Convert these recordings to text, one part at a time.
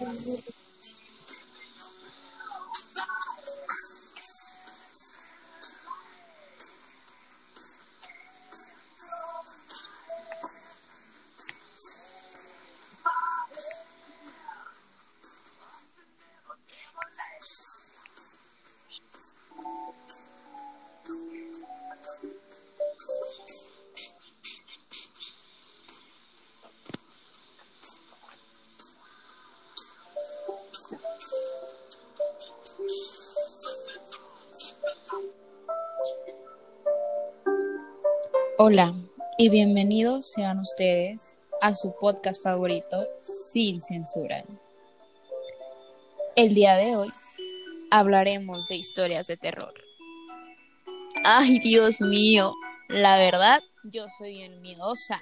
Jesus. Hola y bienvenidos sean ustedes a su podcast favorito sin censura. El día de hoy hablaremos de historias de terror. Ay, Dios mío, la verdad, yo soy bien miedosa.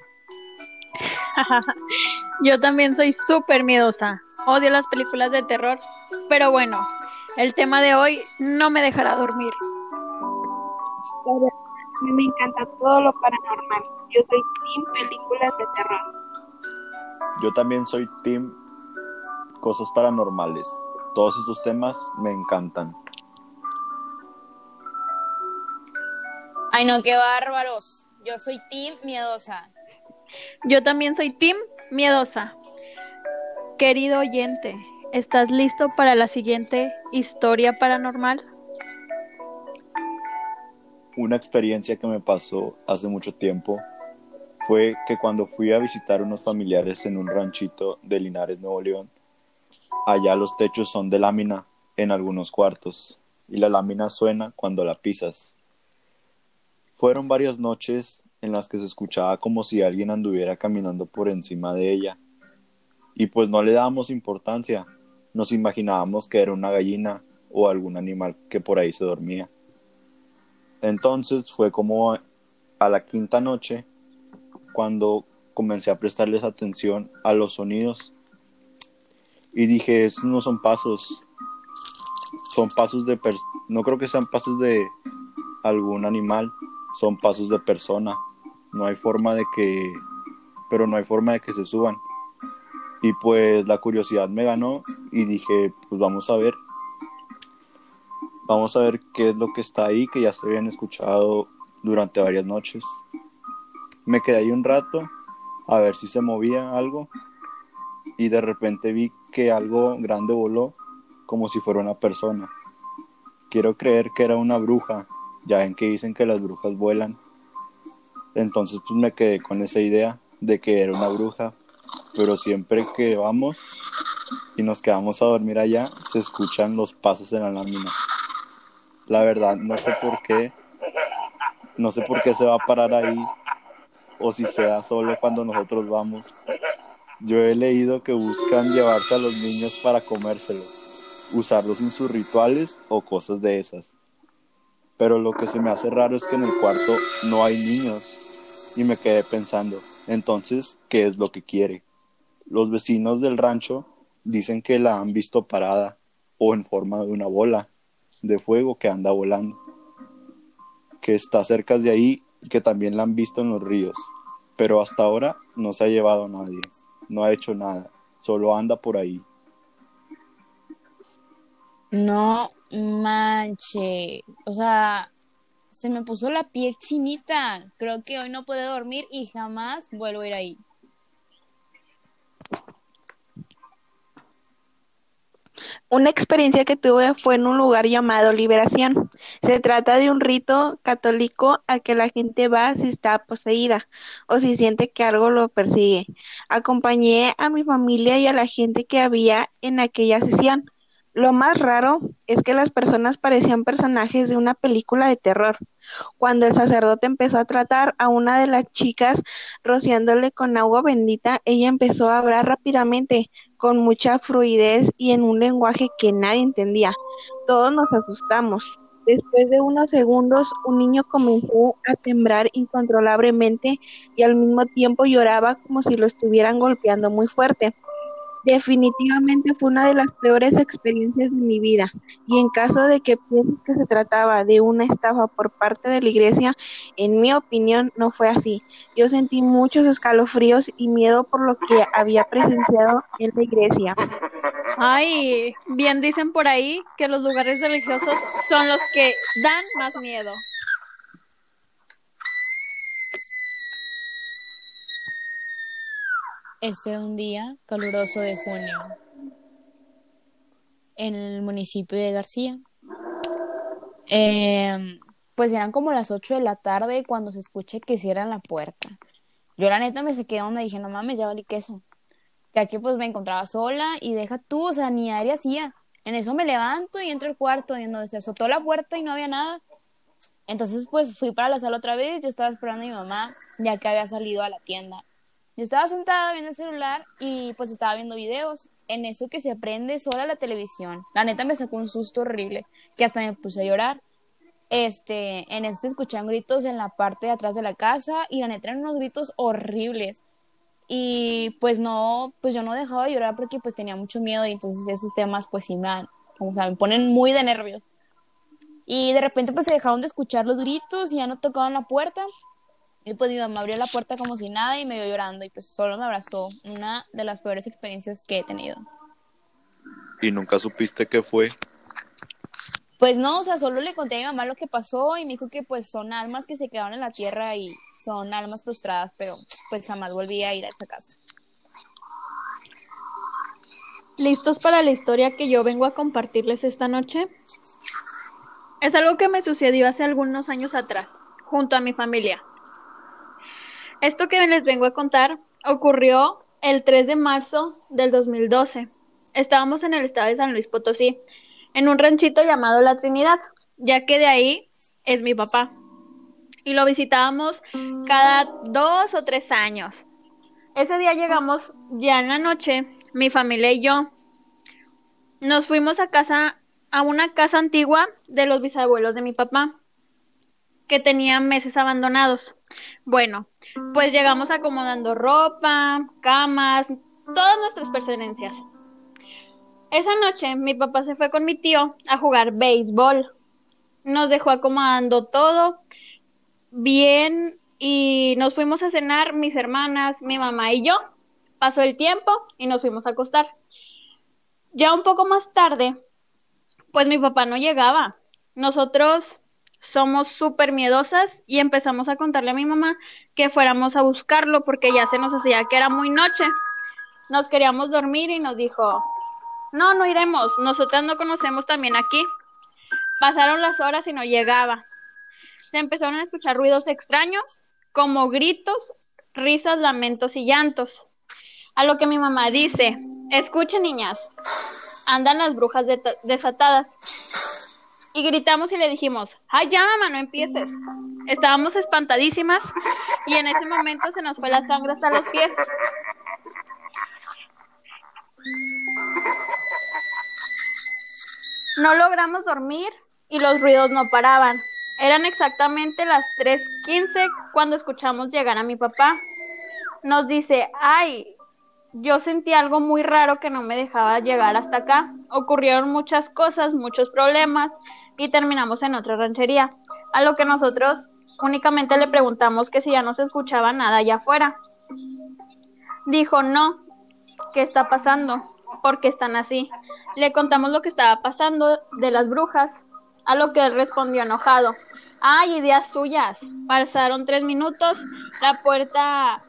yo también soy súper miedosa. Odio las películas de terror, pero bueno, el tema de hoy no me dejará dormir mí me encanta todo lo paranormal. Yo soy team películas de terror. Yo también soy team cosas paranormales. Todos esos temas me encantan. Ay, no, qué bárbaros. Yo soy team miedosa. Yo también soy team miedosa. Querido oyente, ¿estás listo para la siguiente historia paranormal? Una experiencia que me pasó hace mucho tiempo fue que cuando fui a visitar unos familiares en un ranchito de Linares, Nuevo León, allá los techos son de lámina en algunos cuartos y la lámina suena cuando la pisas. Fueron varias noches en las que se escuchaba como si alguien anduviera caminando por encima de ella. Y pues no le dábamos importancia, nos imaginábamos que era una gallina o algún animal que por ahí se dormía. Entonces fue como a la quinta noche cuando comencé a prestarles atención a los sonidos. Y dije, estos no son pasos, son pasos de, no creo que sean pasos de algún animal, son pasos de persona, no hay forma de que, pero no hay forma de que se suban. Y pues la curiosidad me ganó y dije, pues vamos a ver Vamos a ver qué es lo que está ahí, que ya se habían escuchado durante varias noches. Me quedé ahí un rato a ver si se movía algo y de repente vi que algo grande voló como si fuera una persona. Quiero creer que era una bruja, ya en que dicen que las brujas vuelan. Entonces pues me quedé con esa idea de que era una bruja, pero siempre que vamos y nos quedamos a dormir allá, se escuchan los pasos en la lámina. La verdad, no sé por qué. No sé por qué se va a parar ahí. O si sea solo cuando nosotros vamos. Yo he leído que buscan llevarse a los niños para comérselos. Usarlos en sus rituales o cosas de esas. Pero lo que se me hace raro es que en el cuarto no hay niños. Y me quedé pensando, entonces, ¿qué es lo que quiere? Los vecinos del rancho dicen que la han visto parada o en forma de una bola de fuego que anda volando, que está cerca de ahí que también la han visto en los ríos, pero hasta ahora no se ha llevado a nadie, no ha hecho nada, solo anda por ahí. No manche, o sea, se me puso la piel chinita, creo que hoy no puedo dormir y jamás vuelvo a ir ahí. Una experiencia que tuve fue en un lugar llamado Liberación. Se trata de un rito católico al que la gente va si está poseída o si siente que algo lo persigue. Acompañé a mi familia y a la gente que había en aquella sesión. Lo más raro es que las personas parecían personajes de una película de terror. Cuando el sacerdote empezó a tratar a una de las chicas rociándole con agua bendita, ella empezó a hablar rápidamente, con mucha fluidez y en un lenguaje que nadie entendía. Todos nos asustamos. Después de unos segundos, un niño comenzó a temblar incontrolablemente y al mismo tiempo lloraba como si lo estuvieran golpeando muy fuerte. Definitivamente fue una de las peores experiencias de mi vida y en caso de que pienses que se trataba de una estafa por parte de la iglesia, en mi opinión no fue así. Yo sentí muchos escalofríos y miedo por lo que había presenciado en la iglesia. Ay, bien dicen por ahí que los lugares religiosos son los que dan más miedo. Este era un día caluroso de junio en el municipio de García. Em, pues eran como las 8 de la tarde cuando se escucha que cierran la puerta. Yo la neta me quedé donde dije, no mames, ya valí queso. Ya que pues me encontraba sola y deja tú, o sea, ni aire hacía. En eso me levanto y entro al cuarto y en donde se azotó la puerta y no había nada. Entonces pues fui para la sala otra vez, yo estaba esperando a mi mamá ya que había salido a la tienda. Yo estaba sentada viendo el celular y pues estaba viendo videos. En eso que se prende sola la televisión. La neta me sacó un susto horrible, que hasta me puse a llorar. Este, en eso se escuchaban gritos en la parte de atrás de la casa y la neta eran unos gritos horribles. Y pues no, pues yo no dejaba de llorar porque pues tenía mucho miedo y entonces esos temas pues sí me, o sea, me ponen muy de nervios. Y de repente pues se dejaron de escuchar los gritos y ya no tocaban la puerta. Y pues mi mamá abrió la puerta como si nada y me vio llorando y pues solo me abrazó. Una de las peores experiencias que he tenido. ¿Y nunca supiste qué fue? Pues no, o sea, solo le conté a mi mamá lo que pasó y me dijo que pues son almas que se quedaron en la tierra y son almas frustradas, pero pues jamás volví a ir a esa casa. ¿Listos para la historia que yo vengo a compartirles esta noche? Es algo que me sucedió hace algunos años atrás, junto a mi familia. Esto que les vengo a contar ocurrió el 3 de marzo del 2012. Estábamos en el estado de San Luis Potosí, en un ranchito llamado La Trinidad, ya que de ahí es mi papá. Y lo visitábamos cada dos o tres años. Ese día llegamos ya en la noche, mi familia y yo. Nos fuimos a casa, a una casa antigua de los bisabuelos de mi papá que tenía meses abandonados. Bueno, pues llegamos acomodando ropa, camas, todas nuestras pertenencias. Esa noche mi papá se fue con mi tío a jugar béisbol. Nos dejó acomodando todo bien y nos fuimos a cenar mis hermanas, mi mamá y yo. Pasó el tiempo y nos fuimos a acostar. Ya un poco más tarde, pues mi papá no llegaba. Nosotros somos súper miedosas y empezamos a contarle a mi mamá que fuéramos a buscarlo porque ya se nos hacía que era muy noche. Nos queríamos dormir y nos dijo, no, no iremos, nosotras no conocemos también aquí. Pasaron las horas y no llegaba. Se empezaron a escuchar ruidos extraños, como gritos, risas, lamentos y llantos. A lo que mi mamá dice, escuchen niñas, andan las brujas desatadas y gritamos y le dijimos, ¡ay, ya, mamá, no empieces! Estábamos espantadísimas y en ese momento se nos fue la sangre hasta los pies. No logramos dormir y los ruidos no paraban. Eran exactamente las 3.15 cuando escuchamos llegar a mi papá. Nos dice, ay, yo sentí algo muy raro que no me dejaba llegar hasta acá. Ocurrieron muchas cosas, muchos problemas y terminamos en otra ranchería. A lo que nosotros únicamente le preguntamos que si ya no se escuchaba nada allá afuera. Dijo, no, ¿qué está pasando? ¿Por qué están así? Le contamos lo que estaba pasando de las brujas, a lo que él respondió enojado. Ay, ideas suyas. Pasaron tres minutos, la puerta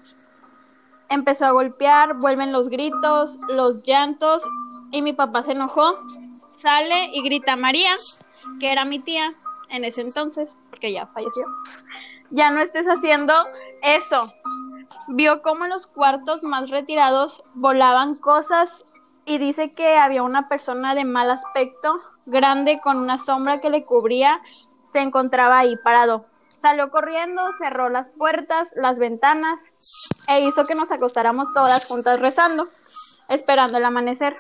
empezó a golpear, vuelven los gritos, los llantos y mi papá se enojó, sale y grita María, que era mi tía en ese entonces, porque ya falleció. Ya no estés haciendo eso. Vio como en los cuartos más retirados volaban cosas y dice que había una persona de mal aspecto, grande con una sombra que le cubría, se encontraba ahí parado. Salió corriendo, cerró las puertas, las ventanas e hizo que nos acostáramos todas juntas rezando, esperando el amanecer.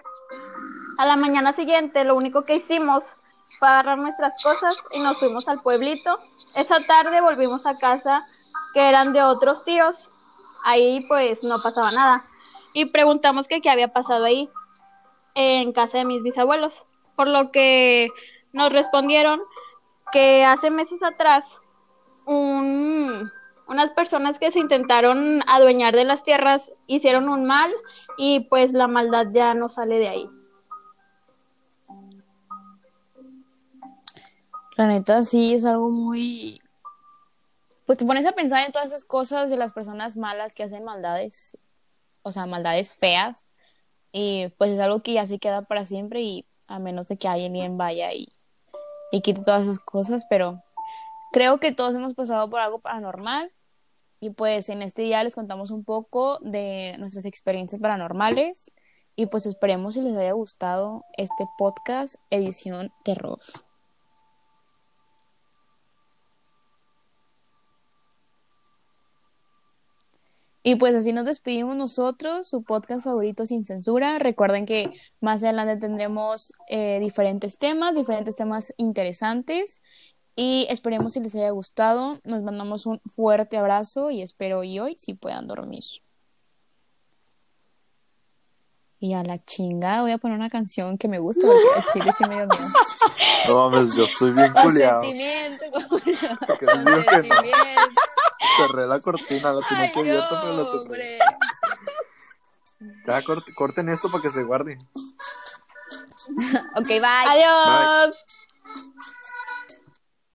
A la mañana siguiente lo único que hicimos fue agarrar nuestras cosas y nos fuimos al pueblito. Esa tarde volvimos a casa que eran de otros tíos. Ahí pues no pasaba nada. Y preguntamos que qué había pasado ahí en casa de mis bisabuelos. Por lo que nos respondieron que hace meses atrás un, unas personas que se intentaron adueñar de las tierras hicieron un mal y pues la maldad ya no sale de ahí. La neta sí es algo muy... Pues te pones a pensar en todas esas cosas de las personas malas que hacen maldades, o sea, maldades feas, y pues es algo que ya se queda para siempre y a menos de que alguien vaya y, y quite todas esas cosas, pero creo que todos hemos pasado por algo paranormal y pues en este día les contamos un poco de nuestras experiencias paranormales y pues esperemos si les haya gustado este podcast edición terror. Y pues así nos despedimos nosotros, su podcast favorito sin censura. Recuerden que más adelante tendremos eh, diferentes temas, diferentes temas interesantes. Y esperemos si les haya gustado. Nos mandamos un fuerte abrazo y espero hoy hoy si puedan dormir. Y a la chingada voy a poner una canción que me gusta porque chile sí me dio miedo. No mames, yo estoy bien culiado. Consentimiento, consentimiento. Cerré la cortina, la tenía Ay, que abierta, pero la no, cerré. hombre. Ya, cort- corten esto para que se guarde. Ok, bye. Adiós.